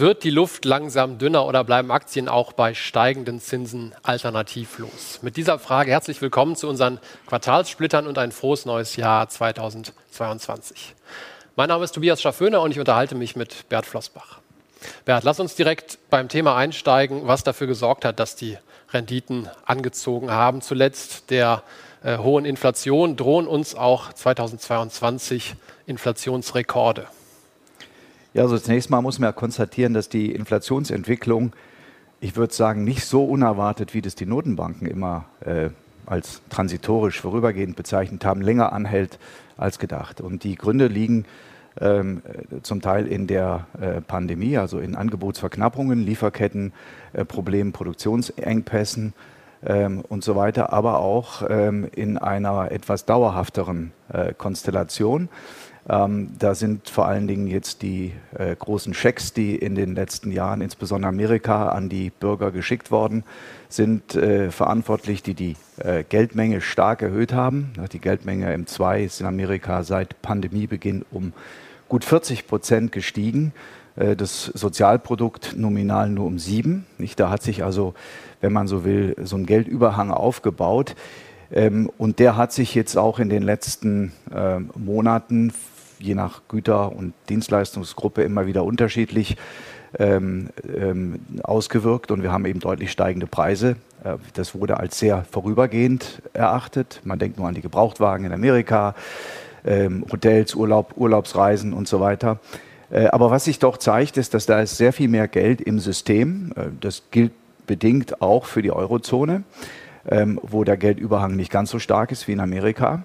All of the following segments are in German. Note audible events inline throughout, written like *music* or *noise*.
Wird die Luft langsam dünner oder bleiben Aktien auch bei steigenden Zinsen alternativlos? Mit dieser Frage herzlich willkommen zu unseren Quartalssplittern und ein frohes neues Jahr 2022. Mein Name ist Tobias Schafföner und ich unterhalte mich mit Bert Flossbach. Bert, lass uns direkt beim Thema einsteigen, was dafür gesorgt hat, dass die Renditen angezogen haben. Zuletzt der äh, hohen Inflation drohen uns auch 2022 Inflationsrekorde. Ja, also zunächst mal muss man ja konstatieren, dass die Inflationsentwicklung, ich würde sagen, nicht so unerwartet, wie das die Notenbanken immer äh, als transitorisch vorübergehend bezeichnet haben, länger anhält als gedacht. Und die Gründe liegen ähm, zum Teil in der äh, Pandemie, also in Angebotsverknappungen, Lieferkettenproblemen, äh, Produktionsengpässen ähm, und so weiter, aber auch ähm, in einer etwas dauerhafteren äh, Konstellation. Ähm, da sind vor allen Dingen jetzt die äh, großen Schecks, die in den letzten Jahren, insbesondere Amerika, an die Bürger geschickt worden sind, äh, verantwortlich, die die äh, Geldmenge stark erhöht haben. Die Geldmenge M2 ist in Amerika seit Pandemiebeginn um gut 40 Prozent gestiegen. Äh, das Sozialprodukt nominal nur um sieben. Da hat sich also, wenn man so will, so ein Geldüberhang aufgebaut. Ähm, und der hat sich jetzt auch in den letzten äh, Monaten je nach Güter- und Dienstleistungsgruppe immer wieder unterschiedlich ähm, ähm, ausgewirkt und wir haben eben deutlich steigende Preise. Äh, das wurde als sehr vorübergehend erachtet. Man denkt nur an die Gebrauchtwagen in Amerika, ähm, Hotels, Urlaub, Urlaubsreisen und so weiter. Äh, aber was sich doch zeigt, ist, dass da ist sehr viel mehr Geld im System. Äh, das gilt bedingt auch für die Eurozone, ähm, wo der Geldüberhang nicht ganz so stark ist wie in Amerika.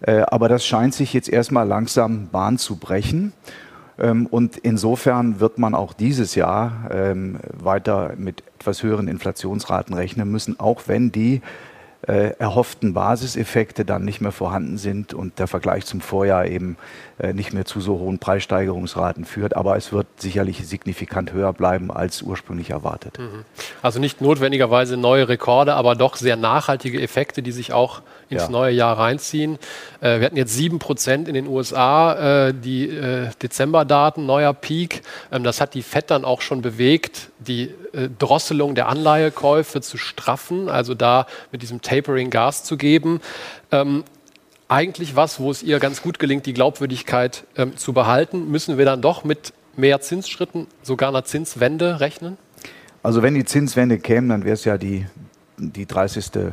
Äh, aber das scheint sich jetzt erstmal langsam Bahn zu brechen. Ähm, und insofern wird man auch dieses Jahr ähm, weiter mit etwas höheren Inflationsraten rechnen müssen, auch wenn die äh, erhofften Basiseffekte dann nicht mehr vorhanden sind und der Vergleich zum Vorjahr eben äh, nicht mehr zu so hohen Preissteigerungsraten führt. Aber es wird sicherlich signifikant höher bleiben als ursprünglich erwartet. Mhm. Also nicht notwendigerweise neue Rekorde, aber doch sehr nachhaltige Effekte, die sich auch ins ja. neue Jahr reinziehen. Äh, wir hatten jetzt 7% in den USA, äh, die äh, Dezemberdaten, neuer Peak. Ähm, das hat die FED dann auch schon bewegt, die äh, Drosselung der Anleihekäufe zu straffen, also da mit diesem Tapering Gas zu geben. Ähm, eigentlich was, wo es ihr ganz gut gelingt, die Glaubwürdigkeit ähm, zu behalten. Müssen wir dann doch mit mehr Zinsschritten, sogar einer Zinswende rechnen? Also wenn die Zinswende käme, dann wäre es ja die, die 30.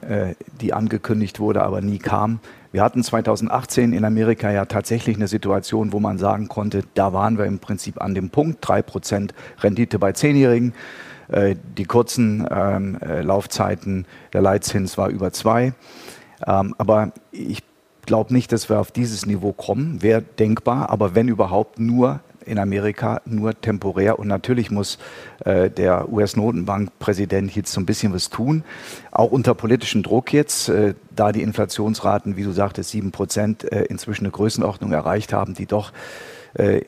Äh, die angekündigt wurde, aber nie kam. Wir hatten 2018 in Amerika ja tatsächlich eine Situation, wo man sagen konnte, da waren wir im Prinzip an dem Punkt, 3% Rendite bei Zehnjährigen. Äh, die kurzen ähm, äh, Laufzeiten, der Leitzins war über zwei. Ähm, aber ich glaube nicht, dass wir auf dieses Niveau kommen. Wäre denkbar, aber wenn überhaupt nur in Amerika nur temporär. Und natürlich muss äh, der US-Notenbankpräsident jetzt so ein bisschen was tun, auch unter politischem Druck jetzt, äh, da die Inflationsraten, wie du sagtest, sieben Prozent äh, inzwischen eine Größenordnung erreicht haben, die doch äh,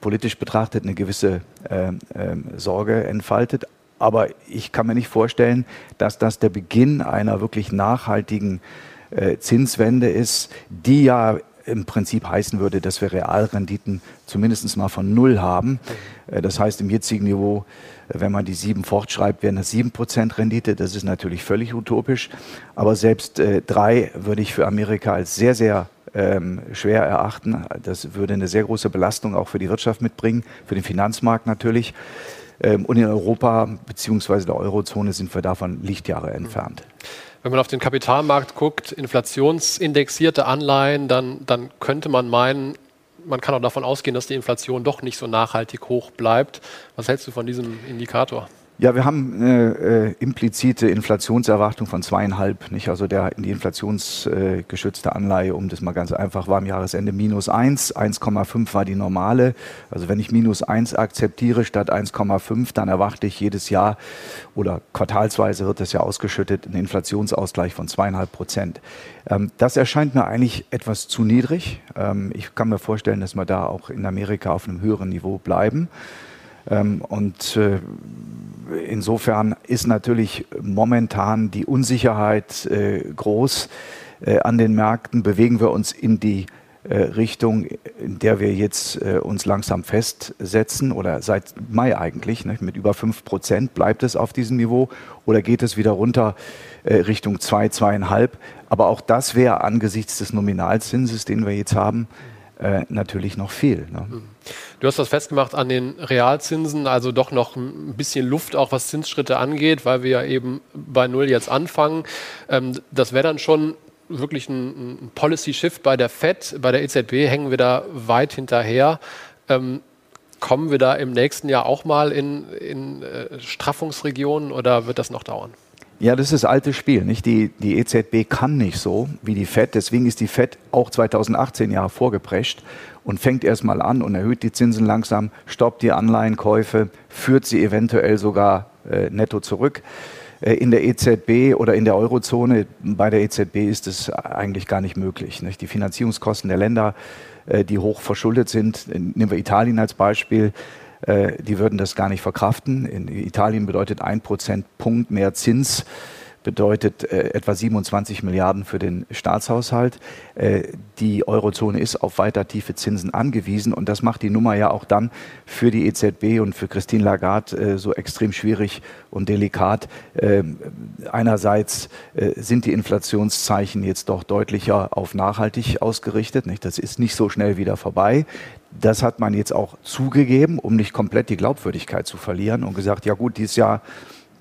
politisch betrachtet eine gewisse äh, ähm, Sorge entfaltet. Aber ich kann mir nicht vorstellen, dass das der Beginn einer wirklich nachhaltigen äh, Zinswende ist, die ja im Prinzip heißen würde, dass wir Realrenditen zumindest mal von Null haben. Äh, das heißt, im jetzigen Niveau, äh, wenn man die sieben fortschreibt, wären das sieben Prozent Rendite. Das ist natürlich völlig utopisch. Aber selbst äh, drei würde ich für Amerika als sehr, sehr ähm, schwer erachten. Das würde eine sehr große Belastung auch für die Wirtschaft mitbringen, für den Finanzmarkt natürlich. Ähm, und in Europa bzw. der Eurozone sind wir davon Lichtjahre entfernt. Wenn man auf den Kapitalmarkt guckt, inflationsindexierte Anleihen, dann, dann könnte man meinen, man kann auch davon ausgehen, dass die Inflation doch nicht so nachhaltig hoch bleibt. Was hältst du von diesem Indikator? Ja, wir haben eine äh, implizite Inflationserwartung von zweieinhalb, nicht? Also der, die inflationsgeschützte äh, Anleihe, um das mal ganz einfach, war am Jahresende minus eins, 1,5 war die normale. Also wenn ich minus eins akzeptiere statt 1,5, dann erwarte ich jedes Jahr oder quartalsweise wird das ja ausgeschüttet, einen Inflationsausgleich von zweieinhalb Prozent. Ähm, das erscheint mir eigentlich etwas zu niedrig. Ähm, ich kann mir vorstellen, dass wir da auch in Amerika auf einem höheren Niveau bleiben. Ähm, und äh, insofern ist natürlich momentan die Unsicherheit äh, groß äh, an den Märkten. Bewegen wir uns in die Richtung, in der wir jetzt uns langsam festsetzen oder seit Mai eigentlich, ne, mit über 5 Prozent bleibt es auf diesem Niveau oder geht es wieder runter Richtung 2, 2,5? Aber auch das wäre angesichts des Nominalzinses, den wir jetzt haben, äh, natürlich noch viel. Ne? Du hast das festgemacht an den Realzinsen, also doch noch ein bisschen Luft, auch was Zinsschritte angeht, weil wir ja eben bei Null jetzt anfangen. Ähm, das wäre dann schon wirklich ein, ein Policy-Shift bei der FED. Bei der EZB hängen wir da weit hinterher. Ähm, kommen wir da im nächsten Jahr auch mal in, in äh, Straffungsregionen oder wird das noch dauern? Ja, das ist das alte Spiel. Nicht? Die, die EZB kann nicht so wie die FED. Deswegen ist die FED auch 2018 ja vorgeprescht und fängt erstmal an und erhöht die Zinsen langsam, stoppt die Anleihenkäufe, führt sie eventuell sogar äh, netto zurück. Äh, in der EZB oder in der Eurozone, bei der EZB ist es eigentlich gar nicht möglich. Nicht? Die Finanzierungskosten der Länder, äh, die hoch verschuldet sind, nehmen wir Italien als Beispiel, äh, die würden das gar nicht verkraften. In Italien bedeutet ein Prozentpunkt mehr Zins bedeutet äh, etwa 27 Milliarden für den Staatshaushalt. Äh, die Eurozone ist auf weiter tiefe Zinsen angewiesen und das macht die Nummer ja auch dann für die EZB und für Christine Lagarde äh, so extrem schwierig und delikat. Ähm, einerseits äh, sind die Inflationszeichen jetzt doch deutlicher auf nachhaltig ausgerichtet. Nicht? Das ist nicht so schnell wieder vorbei. Das hat man jetzt auch zugegeben, um nicht komplett die Glaubwürdigkeit zu verlieren und gesagt, ja gut, dieses Jahr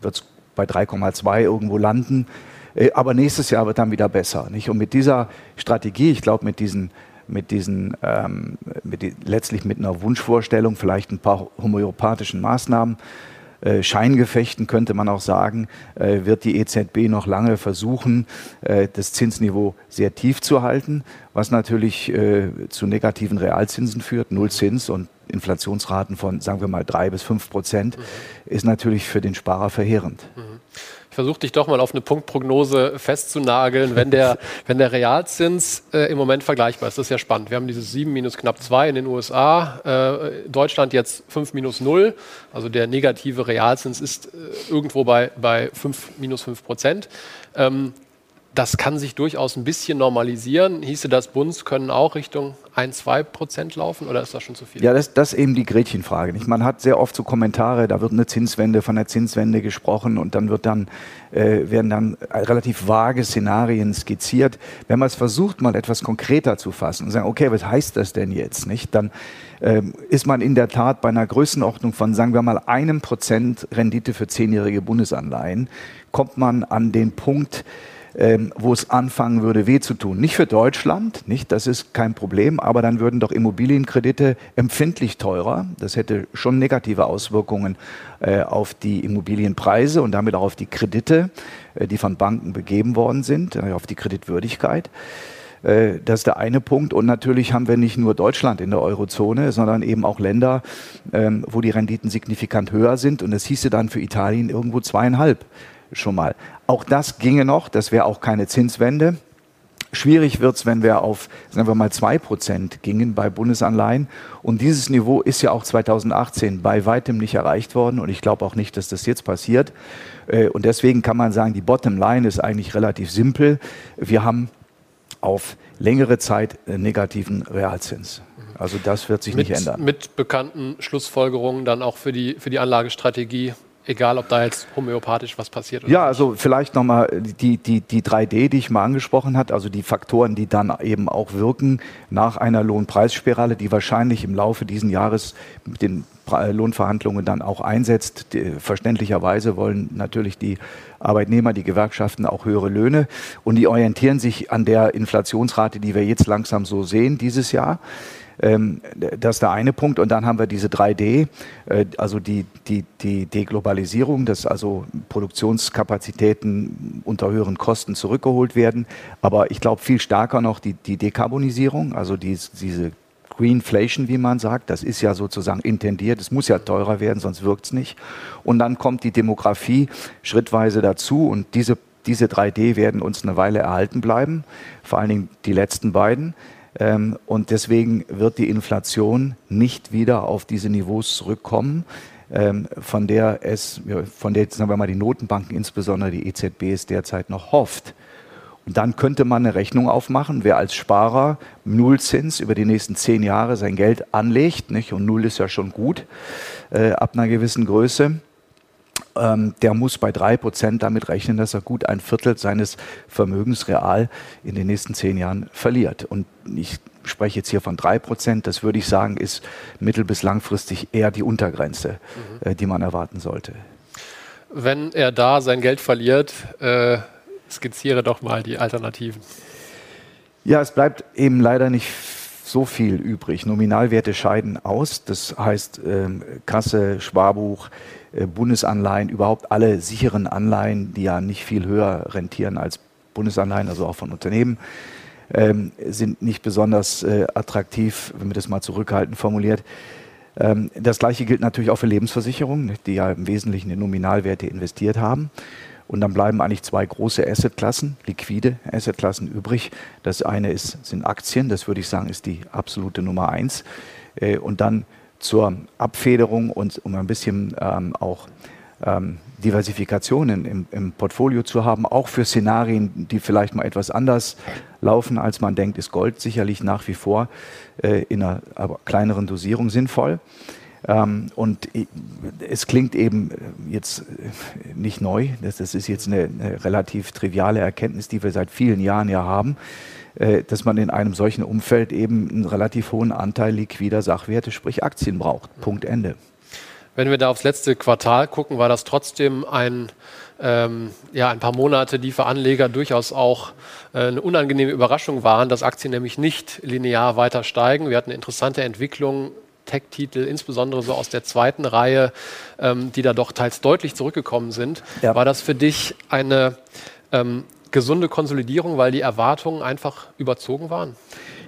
wird es bei 3,2 irgendwo landen. Äh, aber nächstes Jahr wird dann wieder besser. Nicht? Und mit dieser Strategie, ich glaube, mit diesen, mit diesen ähm, mit die, letztlich mit einer Wunschvorstellung, vielleicht ein paar homöopathischen Maßnahmen, Scheingefechten könnte man auch sagen, äh, wird die EZB noch lange versuchen, äh, das Zinsniveau sehr tief zu halten, was natürlich äh, zu negativen Realzinsen führt, Null Zins und Inflationsraten von, sagen wir mal, drei bis fünf Prozent, mhm. ist natürlich für den Sparer verheerend. Mhm. Versuche dich doch mal auf eine Punktprognose festzunageln. Wenn der, *laughs* wenn der Realzins äh, im Moment vergleichbar ist, das ist ja spannend. Wir haben dieses 7 minus knapp 2 in den USA, äh, Deutschland jetzt 5 minus 0. Also der negative Realzins ist äh, irgendwo bei, bei 5 minus 5 Prozent. Ähm, das kann sich durchaus ein bisschen normalisieren. Hieße das, Bunds können auch Richtung 1, 2 Prozent laufen oder ist das schon zu viel? Ja, das, das ist eben die Gretchenfrage. Nicht? Man hat sehr oft so Kommentare, da wird eine Zinswende von der Zinswende gesprochen und dann, wird dann äh, werden dann relativ vage Szenarien skizziert. Wenn man es versucht, mal etwas konkreter zu fassen und sagen, okay, was heißt das denn jetzt? Nicht? Dann ähm, ist man in der Tat bei einer Größenordnung von, sagen wir mal, einem Prozent Rendite für zehnjährige Bundesanleihen, kommt man an den Punkt, ähm, wo es anfangen würde, weh zu tun. Nicht für Deutschland, nicht, das ist kein Problem, aber dann würden doch Immobilienkredite empfindlich teurer. Das hätte schon negative Auswirkungen äh, auf die Immobilienpreise und damit auch auf die Kredite, äh, die von Banken begeben worden sind, äh, auf die Kreditwürdigkeit. Das ist der eine Punkt. Und natürlich haben wir nicht nur Deutschland in der Eurozone, sondern eben auch Länder, ähm, wo die Renditen signifikant höher sind. Und das hieße dann für Italien irgendwo zweieinhalb schon mal. Auch das ginge noch, das wäre auch keine Zinswende. Schwierig wird es, wenn wir auf, sagen wir mal, 2% gingen bei Bundesanleihen. Und dieses Niveau ist ja auch 2018 bei weitem nicht erreicht worden. Und ich glaube auch nicht, dass das jetzt passiert. Äh, und deswegen kann man sagen, die Bottomline ist eigentlich relativ simpel. Wir haben auf längere Zeit negativen Realzins. Also das wird sich mit, nicht ändern. Mit bekannten Schlussfolgerungen dann auch für die, für die Anlagestrategie egal ob da jetzt homöopathisch was passiert. Oder ja, also vielleicht nochmal die, die, die 3D, die ich mal angesprochen habe, also die Faktoren, die dann eben auch wirken nach einer Lohnpreisspirale, die wahrscheinlich im Laufe dieses Jahres mit den Lohnverhandlungen dann auch einsetzt. Verständlicherweise wollen natürlich die Arbeitnehmer, die Gewerkschaften auch höhere Löhne und die orientieren sich an der Inflationsrate, die wir jetzt langsam so sehen dieses Jahr. Ähm, das ist der eine Punkt. Und dann haben wir diese 3D, äh, also die, die, die Deglobalisierung, dass also Produktionskapazitäten unter höheren Kosten zurückgeholt werden. Aber ich glaube viel stärker noch die, die Dekarbonisierung, also die, diese Greenflation, wie man sagt. Das ist ja sozusagen intendiert. Es muss ja teurer werden, sonst wirkt es nicht. Und dann kommt die Demografie schrittweise dazu und diese, diese 3D werden uns eine Weile erhalten bleiben, vor allen Dingen die letzten beiden. Ähm, und deswegen wird die Inflation nicht wieder auf diese Niveaus zurückkommen, ähm, von der es, von der, sagen wir mal, die Notenbanken, insbesondere die EZB, es derzeit noch hofft. Und dann könnte man eine Rechnung aufmachen, wer als Sparer Nullzins über die nächsten zehn Jahre sein Geld anlegt, nicht? und Null ist ja schon gut äh, ab einer gewissen Größe, ähm, der muss bei drei Prozent damit rechnen, dass er gut ein Viertel seines Vermögens real in den nächsten zehn Jahren verliert. Und ich spreche jetzt hier von drei Prozent. Das würde ich sagen, ist mittel- bis langfristig eher die Untergrenze, mhm. äh, die man erwarten sollte. Wenn er da sein Geld verliert, äh, skizziere doch mal die Alternativen. Ja, es bleibt eben leider nicht so viel übrig. Nominalwerte scheiden aus. Das heißt, ähm, Kasse, Sparbuch, äh, Bundesanleihen, überhaupt alle sicheren Anleihen, die ja nicht viel höher rentieren als Bundesanleihen, also auch von Unternehmen, ähm, sind nicht besonders äh, attraktiv, wenn man das mal zurückhaltend formuliert. Ähm, das gleiche gilt natürlich auch für Lebensversicherungen, die ja im Wesentlichen in Nominalwerte investiert haben. Und dann bleiben eigentlich zwei große Assetklassen, liquide Assetklassen übrig. Das eine ist, sind Aktien, das würde ich sagen, ist die absolute Nummer eins. Äh, und dann zur Abfederung und um ein bisschen ähm, auch ähm, Diversifikationen im, im, Portfolio zu haben, auch für Szenarien, die vielleicht mal etwas anders laufen, als man denkt, ist Gold sicherlich nach wie vor äh, in einer kleineren Dosierung sinnvoll. Ähm, und es klingt eben äh, jetzt äh, nicht neu, das, das ist jetzt eine, eine, relativ triviale Erkenntnis, die wir seit vielen Jahren ja haben, äh, dass man in einem solchen Umfeld eben einen relativ hohen Anteil liquider Sachwerte, sprich Aktien braucht. Punkt Ende. Wenn wir da aufs letzte Quartal gucken, war das trotzdem ein, ähm, ja, ein paar Monate, die für Anleger durchaus auch äh, eine unangenehme Überraschung waren, dass Aktien nämlich nicht linear weiter steigen. Wir hatten eine interessante Entwicklung Tech-Titel, insbesondere so aus der zweiten Reihe, ähm, die da doch teils deutlich zurückgekommen sind. Ja. War das für dich eine ähm, gesunde Konsolidierung, weil die Erwartungen einfach überzogen waren?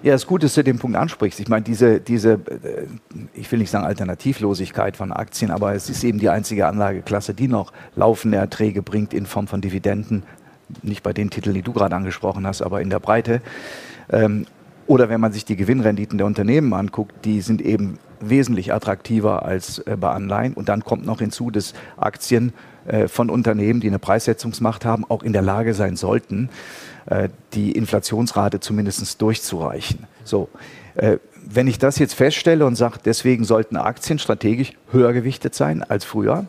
Ja, es ist gut, dass du den Punkt ansprichst. Ich meine, diese, diese, äh, ich will nicht sagen Alternativlosigkeit von Aktien, aber es ist eben die einzige Anlageklasse, die noch laufende Erträge bringt in Form von Dividenden. Nicht bei den Titeln, die du gerade angesprochen hast, aber in der Breite. Ähm, oder wenn man sich die Gewinnrenditen der Unternehmen anguckt, die sind eben wesentlich attraktiver als äh, bei Anleihen. Und dann kommt noch hinzu, dass Aktien äh, von Unternehmen, die eine Preissetzungsmacht haben, auch in der Lage sein sollten, äh, die Inflationsrate zumindest durchzureichen. So, wenn ich das jetzt feststelle und sage, deswegen sollten Aktien strategisch höher gewichtet sein als früher,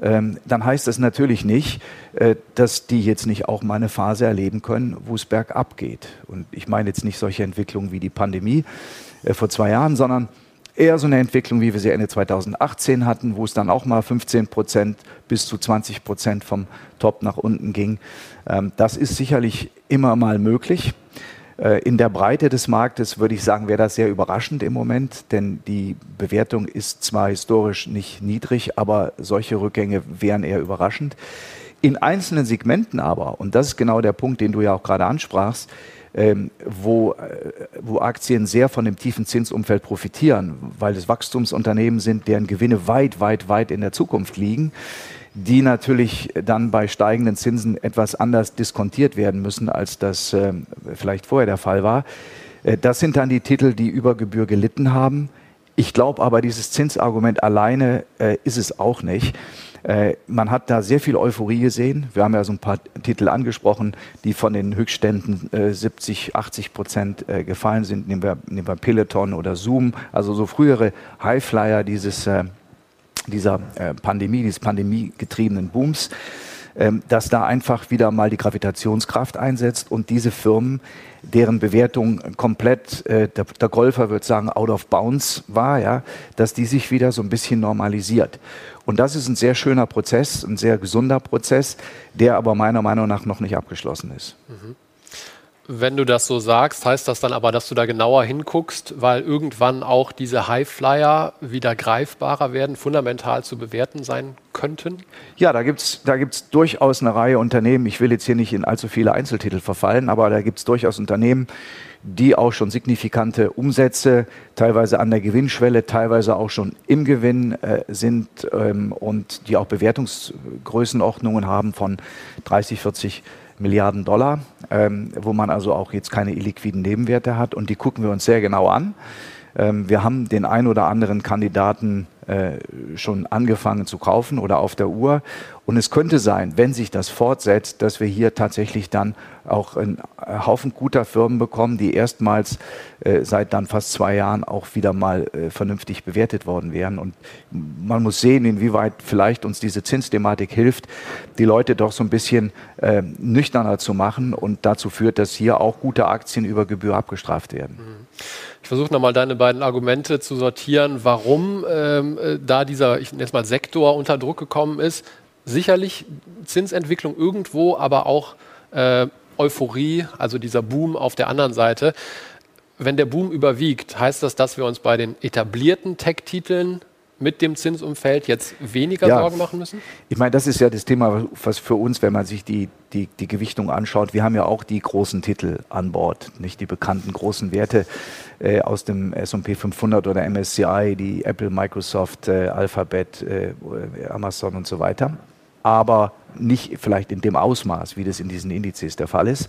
ähm, dann heißt das natürlich nicht, dass die jetzt nicht auch mal eine Phase erleben können, wo es bergab geht. Und ich meine jetzt nicht solche Entwicklungen wie die Pandemie vor zwei Jahren, sondern eher so eine Entwicklung, wie wir sie Ende 2018 hatten, wo es dann auch mal 15 Prozent bis zu 20 Prozent vom Top nach unten ging. Ähm, das ist sicherlich immer mal möglich. Äh, in der Breite des Marktes würde ich sagen, wäre das sehr überraschend im Moment, denn die Bewertung ist zwar historisch nicht niedrig, aber solche Rückgänge wären eher überraschend. In einzelnen Segmenten aber, und das ist genau der Punkt, den du ja auch gerade ansprachst, ähm, wo, äh, wo Aktien sehr von dem tiefen Zinsumfeld profitieren, weil es Wachstumsunternehmen sind, deren Gewinne weit, weit, weit in der Zukunft liegen, die natürlich dann bei steigenden Zinsen etwas anders diskontiert werden müssen, als das äh, vielleicht vorher der Fall war. Äh, das sind dann die Titel, die über Gebühr gelitten haben. Ich glaube aber, dieses Zinsargument alleine äh, ist es auch nicht. Äh, man hat da sehr viel Euphorie gesehen. Wir haben ja so ein paar Titel angesprochen, die von den Höchstständen äh, 70, 80 Prozent äh, gefallen sind. Nehmen wir, nehmen wir Peloton oder Zoom, also so frühere Highflyer dieses, äh, dieser äh, Pandemie, dieses pandemiegetriebenen Booms dass da einfach wieder mal die Gravitationskraft einsetzt und diese Firmen, deren Bewertung komplett, äh, der, der Golfer würde sagen, out of bounds war, ja, dass die sich wieder so ein bisschen normalisiert. Und das ist ein sehr schöner Prozess, ein sehr gesunder Prozess, der aber meiner Meinung nach noch nicht abgeschlossen ist. Mhm. Wenn du das so sagst, heißt das dann aber, dass du da genauer hinguckst, weil irgendwann auch diese Highflyer wieder greifbarer werden, fundamental zu bewerten sein könnten? Ja, da gibt es da gibt's durchaus eine Reihe Unternehmen. Ich will jetzt hier nicht in allzu viele Einzeltitel verfallen, aber da gibt es durchaus Unternehmen, die auch schon signifikante Umsätze, teilweise an der Gewinnschwelle, teilweise auch schon im Gewinn äh, sind ähm, und die auch Bewertungsgrößenordnungen haben von 30, 40 Milliarden Dollar, ähm, wo man also auch jetzt keine illiquiden Nebenwerte hat. Und die gucken wir uns sehr genau an. Ähm, wir haben den ein oder anderen Kandidaten äh, schon angefangen zu kaufen oder auf der Uhr. Und es könnte sein, wenn sich das fortsetzt, dass wir hier tatsächlich dann auch einen Haufen guter Firmen bekommen, die erstmals äh, seit dann fast zwei Jahren auch wieder mal äh, vernünftig bewertet worden wären. Und man muss sehen, inwieweit vielleicht uns diese Zinsthematik hilft, die Leute doch so ein bisschen äh, nüchterner zu machen und dazu führt, dass hier auch gute Aktien über Gebühr abgestraft werden. Ich versuche nochmal deine beiden Argumente zu sortieren, warum ähm, äh, da dieser, ich nenne es mal Sektor unter Druck gekommen ist. Sicherlich Zinsentwicklung irgendwo, aber auch äh, Euphorie, also dieser Boom auf der anderen Seite. Wenn der Boom überwiegt, heißt das, dass wir uns bei den etablierten Tech-Titeln mit dem Zinsumfeld jetzt weniger ja. Sorgen machen müssen? Ich meine, das ist ja das Thema, was für uns, wenn man sich die, die, die Gewichtung anschaut, wir haben ja auch die großen Titel an Bord, nicht die bekannten großen Werte äh, aus dem S&P 500 oder MSCI, die Apple, Microsoft, äh, Alphabet, äh, Amazon und so weiter, aber nicht vielleicht in dem Ausmaß, wie das in diesen Indizes der Fall ist.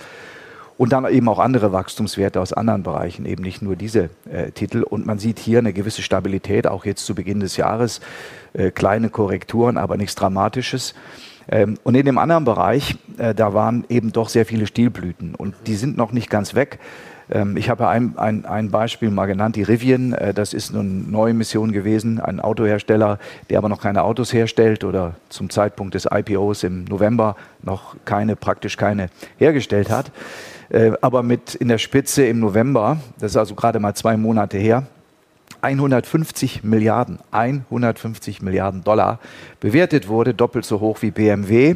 Und dann eben auch andere Wachstumswerte aus anderen Bereichen, eben nicht nur diese äh, Titel. Und man sieht hier eine gewisse Stabilität, auch jetzt zu Beginn des Jahres. Äh, kleine Korrekturen, aber nichts Dramatisches. Ähm, und in dem anderen Bereich, äh, da waren eben doch sehr viele Stilblüten. Und die sind noch nicht ganz weg. Ähm, ich habe ein, ein, ein, Beispiel mal genannt, die Rivian. Äh, das ist eine neue Mission gewesen, ein Autohersteller, der aber noch keine Autos herstellt oder zum Zeitpunkt des IPOs im November noch keine, praktisch keine hergestellt hat. Äh, aber mit in der Spitze im November, das ist also gerade mal zwei Monate her, 150 Milliarden, 150 Milliarden Dollar bewertet wurde, doppelt so hoch wie BMW,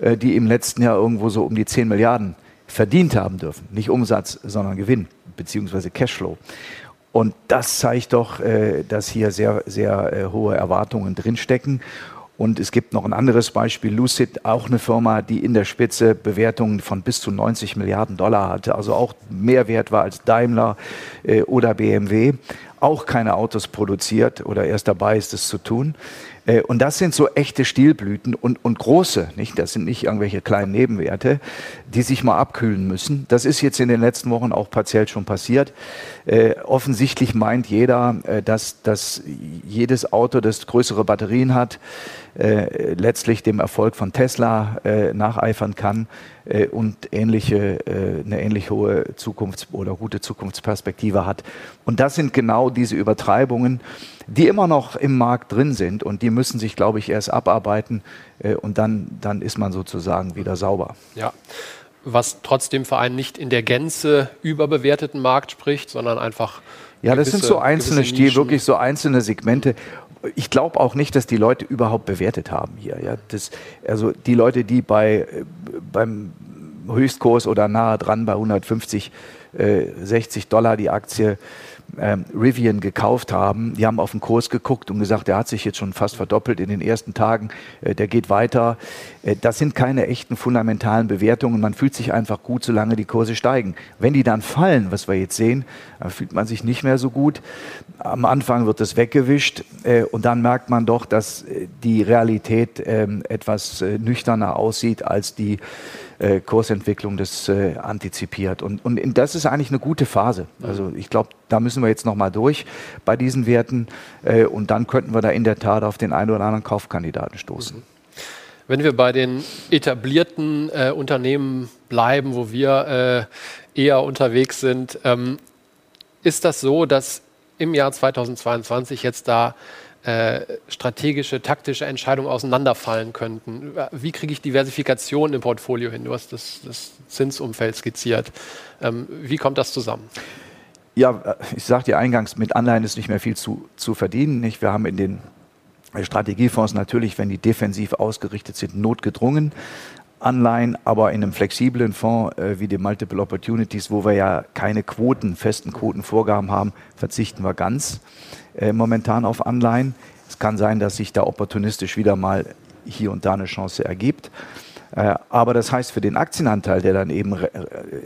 äh, die im letzten Jahr irgendwo so um die 10 Milliarden verdient haben dürfen. Nicht Umsatz, sondern Gewinn beziehungsweise Cashflow. Und das zeigt doch, äh, dass hier sehr, sehr hohe Erwartungen drinstecken. Und es gibt noch ein anderes Beispiel, Lucid, auch eine Firma, die in der Spitze Bewertungen von bis zu 90 Milliarden Dollar hatte, also auch mehr wert war als Daimler äh, oder BMW, auch keine Autos produziert oder erst dabei ist, es zu tun. Äh, und das sind so echte Stilblüten und, und große, nicht? Das sind nicht irgendwelche kleinen Nebenwerte, die sich mal abkühlen müssen. Das ist jetzt in den letzten Wochen auch partiell schon passiert. Äh, offensichtlich meint jeder, äh, dass, dass jedes Auto, das größere Batterien hat, äh, letztlich dem Erfolg von Tesla äh, nacheifern kann äh, und ähnliche, eine ähnlich hohe Zukunfts- oder gute Zukunftsperspektive hat. Und das sind genau diese Übertreibungen, die immer noch im Markt drin sind und die müssen sich, glaube ich, erst abarbeiten äh, und dann, dann ist man sozusagen wieder sauber. Ja. Was trotzdem für einen nicht in der Gänze überbewerteten Markt spricht, sondern einfach. Ja, das sind so einzelne Stil, wirklich so einzelne Segmente. Ich glaube auch nicht, dass die Leute überhaupt bewertet haben hier. Ja, das, also die Leute, die bei, beim Höchstkurs oder nahe dran bei 150, äh, 60 Dollar die Aktie ähm, Rivian gekauft haben, die haben auf den Kurs geguckt und gesagt, der hat sich jetzt schon fast verdoppelt in den ersten Tagen, äh, der geht weiter. Äh, das sind keine echten fundamentalen Bewertungen. Man fühlt sich einfach gut, solange die Kurse steigen. Wenn die dann fallen, was wir jetzt sehen, dann fühlt man sich nicht mehr so gut. Am Anfang wird es weggewischt äh, und dann merkt man doch, dass äh, die Realität ähm, etwas äh, nüchterner aussieht als die äh, Kursentwicklung das äh, antizipiert. Und, und das ist eigentlich eine gute Phase. Also ich glaube, da müssen wir jetzt nochmal durch bei diesen Werten äh, und dann könnten wir da in der Tat auf den einen oder anderen Kaufkandidaten stoßen. Wenn wir bei den etablierten äh, Unternehmen bleiben, wo wir äh, eher unterwegs sind, ähm, ist das so, dass im Jahr 2022 jetzt da äh, strategische, taktische Entscheidungen auseinanderfallen könnten. Wie kriege ich Diversifikation im Portfolio hin? Du hast das, das Zinsumfeld skizziert. Ähm, wie kommt das zusammen? Ja, äh, ich sagte ja eingangs, mit Anleihen ist nicht mehr viel zu, zu verdienen. Nicht? Wir haben in den Strategiefonds natürlich, wenn die defensiv ausgerichtet sind, notgedrungen Anleihen, aber in einem flexiblen Fonds äh, wie dem Multiple Opportunities, wo wir ja keine Quoten, festen Quotenvorgaben haben, verzichten wir ganz äh, momentan auf Anleihen. Es kann sein, dass sich da opportunistisch wieder mal hier und da eine Chance ergibt. Äh, aber das heißt für den Aktienanteil, der dann eben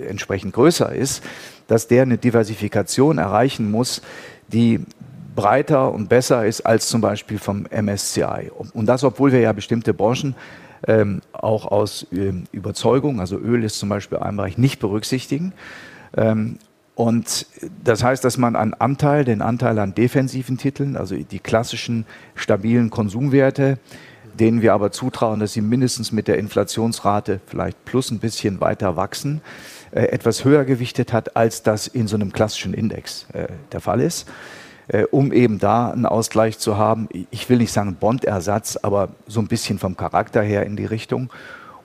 entsprechend größer ist, dass der eine Diversifikation erreichen muss, die breiter und besser ist als zum Beispiel vom MSCI. Und das, obwohl wir ja bestimmte Branchen ähm, auch aus ähm, Überzeugung, also Öl ist zum Beispiel ein Bereich, nicht berücksichtigen. Ähm, und das heißt, dass man einen Anteil, den Anteil an defensiven Titeln, also die klassischen stabilen Konsumwerte, denen wir aber zutrauen, dass sie mindestens mit der Inflationsrate vielleicht plus ein bisschen weiter wachsen, äh, etwas höher gewichtet hat, als das in so einem klassischen Index äh, der Fall ist äh, um eben da einen Ausgleich zu haben. Ich will nicht sagen Bond-Ersatz, aber so ein bisschen vom Charakter her in die Richtung.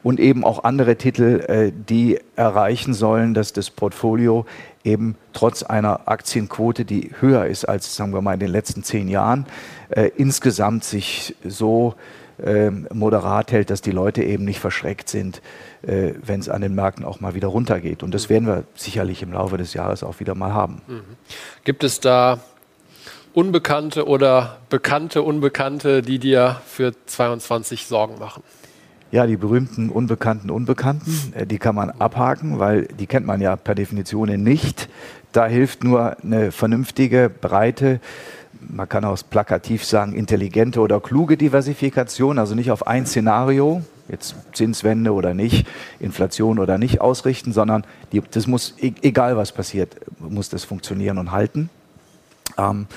Und eben auch andere Titel, äh, die erreichen sollen, dass das Portfolio eben trotz einer Aktienquote, die höher ist als, sagen wir mal, in den letzten zehn Jahren, äh, insgesamt sich so äh, moderat hält, dass die Leute eben nicht verschreckt sind, äh, wenn es an den Märkten auch mal wieder runtergeht. Und das werden wir sicherlich im Laufe des Jahres auch wieder mal haben. Mhm. Gibt es da Unbekannte oder bekannte Unbekannte, die dir für 22 Sorgen machen? Ja, die berühmten unbekannten Unbekannten, äh, die kann man abhaken, weil die kennt man ja per Definition nicht. Da hilft nur eine vernünftige, breite, man kann auch plakativ sagen, intelligente oder kluge Diversifikation, also nicht auf ein Szenario, jetzt Zinswende oder nicht, Inflation oder nicht ausrichten, sondern die, das muss, e-, egal was passiert, muss das funktionieren und halten. Ähm,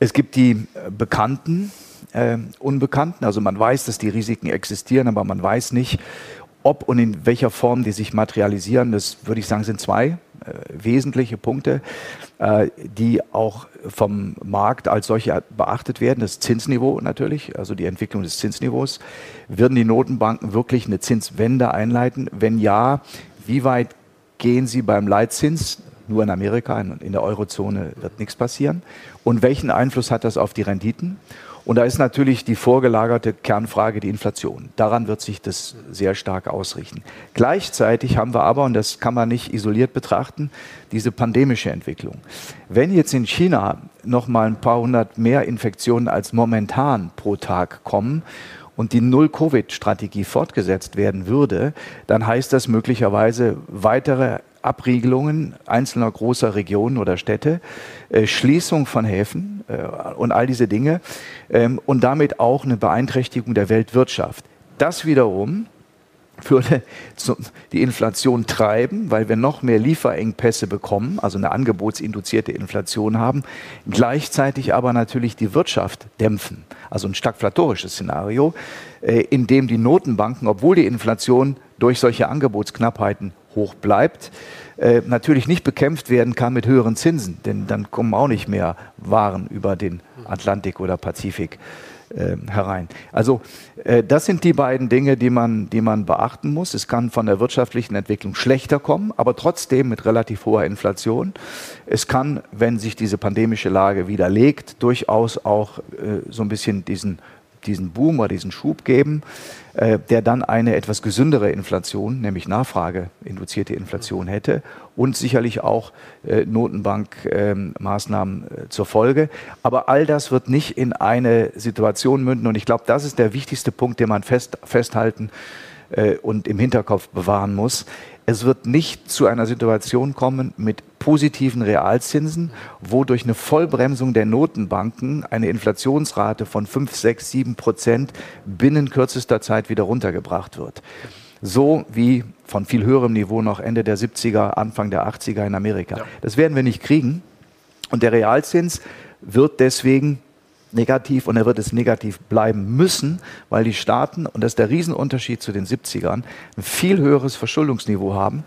es gibt die äh, bekannten äh, Unbekannten, also man weiß, dass die Risiken existieren, aber man weiß nicht, ob und in welcher Form die sich materialisieren. Das würde ich sagen, sind zwei äh, wesentliche Punkte, äh, die auch vom Markt als solche beachtet werden. Das Zinsniveau natürlich, also die Entwicklung des Zinsniveaus. Würden die Notenbanken wirklich eine Zinswende einleiten? Wenn ja, wie weit gehen sie beim Leitzins? nur in Amerika, in der Eurozone wird nichts passieren. Und welchen Einfluss hat das auf die Renditen? Und da ist natürlich die vorgelagerte Kernfrage die Inflation. Daran wird sich das sehr stark ausrichten. Gleichzeitig haben wir aber, und das kann man nicht isoliert betrachten, diese pandemische Entwicklung. Wenn jetzt in China noch mal ein paar hundert mehr Infektionen als momentan pro Tag kommen und die Null-Covid-Strategie fortgesetzt werden würde, dann heißt das möglicherweise weitere Abriegelungen einzelner großer Regionen oder Städte, äh, Schließung von Häfen äh, und all diese Dinge ähm, und damit auch eine Beeinträchtigung der Weltwirtschaft. Das wiederum würde die Inflation treiben, weil wir noch mehr Lieferengpässe bekommen, also eine angebotsinduzierte Inflation haben, gleichzeitig aber natürlich die Wirtschaft dämpfen. Also ein stagflatorisches Szenario, äh, in dem die Notenbanken, obwohl die Inflation durch solche Angebotsknappheiten hoch bleibt, äh, natürlich nicht bekämpft werden kann mit höheren Zinsen, denn dann kommen auch nicht mehr Waren über den Atlantik oder Pazifik äh, herein. Also äh, das sind die beiden Dinge, die man, die man beachten muss. Es kann von der wirtschaftlichen Entwicklung schlechter kommen, aber trotzdem mit relativ hoher Inflation. Es kann, wenn sich diese pandemische Lage widerlegt, durchaus auch äh, so ein bisschen diesen diesen Boom oder diesen Schub geben, äh, der dann eine etwas gesündere Inflation, nämlich Nachfrageinduzierte Inflation hätte und sicherlich auch äh, Notenbankmaßnahmen ähm, äh, zur Folge. Aber all das wird nicht in eine Situation münden und ich glaube, das ist der wichtigste Punkt, den man fest, festhalten äh, und im Hinterkopf bewahren muss. Es wird nicht zu einer Situation kommen mit positiven Realzinsen, wo durch eine Vollbremsung der Notenbanken eine Inflationsrate von 5, 6, 7 Prozent binnen kürzester Zeit wieder runtergebracht wird. So wie von viel höherem Niveau noch Ende der 70er, Anfang der 80er in Amerika. Das werden wir nicht kriegen. Und der Realzins wird deswegen negativ und er wird es negativ bleiben müssen, weil die Staaten, und das ist der Riesenunterschied zu den 70ern, ein viel höheres Verschuldungsniveau haben,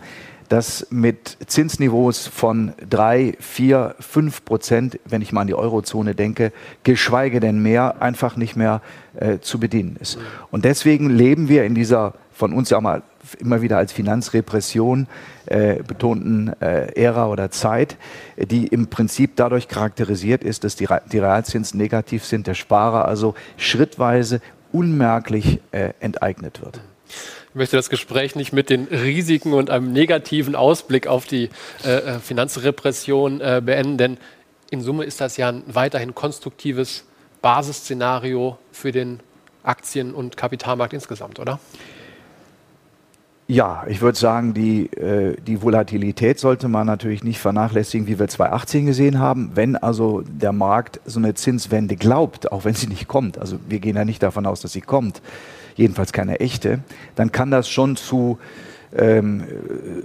das mit Zinsniveaus von 3, 4, 5 Prozent, wenn ich mal an die Eurozone denke, geschweige denn mehr, einfach nicht mehr äh, zu bedienen ist. Und deswegen leben wir in dieser von uns ja mal immer wieder als Finanzrepression äh, betonten äh, Ära oder Zeit, die im Prinzip dadurch charakterisiert ist, dass die, die Realzinsen negativ sind, der Sparer also schrittweise unmerklich äh, enteignet wird. Ich möchte das Gespräch nicht mit den Risiken und einem negativen Ausblick auf die äh, äh, Finanzrepression äh, beenden, denn in Summe ist das ja ein weiterhin konstruktives Basisszenario für den Aktien- und Kapitalmarkt insgesamt, oder? Ja, ich würde sagen, die, äh, die Volatilität sollte man natürlich nicht vernachlässigen, wie wir 2018 gesehen haben. Wenn also der Markt so eine Zinswende glaubt, auch wenn sie nicht kommt, also wir gehen ja nicht davon aus, dass sie kommt, jedenfalls keine echte, dann kann das schon zu ähm,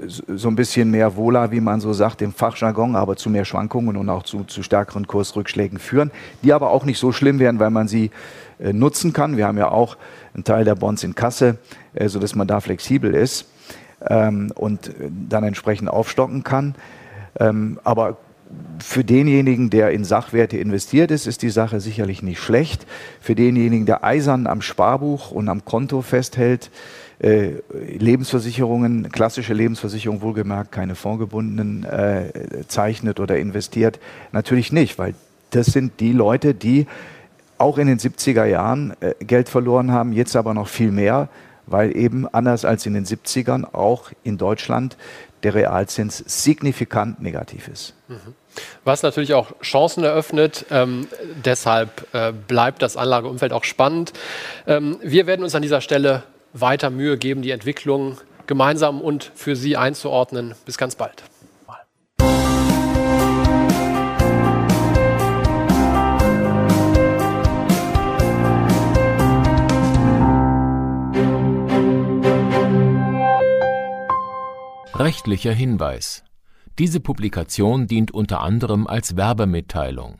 so ein bisschen mehr Wohler, wie man so sagt, im Fachjargon, aber zu mehr Schwankungen und auch zu, zu stärkeren Kursrückschlägen führen, die aber auch nicht so schlimm werden, weil man sie äh, nutzen kann. Wir haben ja auch einen Teil der Bonds in Kasse, äh, sodass man da flexibel ist ähm, und dann entsprechend aufstocken kann. Ähm, aber für denjenigen, der in Sachwerte investiert ist, ist die Sache sicherlich nicht schlecht. Für denjenigen, der eisern am Sparbuch und am Konto festhält, äh, Lebensversicherungen, klassische Lebensversicherung wohlgemerkt, keine fondgebundenen, äh, zeichnet oder investiert, natürlich nicht, weil das sind die Leute, die auch in den 70er Jahren äh, Geld verloren haben, jetzt aber noch viel mehr, weil eben anders als in den 70ern auch in Deutschland der Realzins signifikant negativ ist. Mhm. Was natürlich auch Chancen eröffnet. Ähm, deshalb äh, bleibt das Anlageumfeld auch spannend. Ähm, wir werden uns an dieser Stelle weiter Mühe geben, die Entwicklung gemeinsam und für Sie einzuordnen. Bis ganz bald. Rechtlicher Hinweis. Diese Publikation dient unter anderem als Werbemitteilung.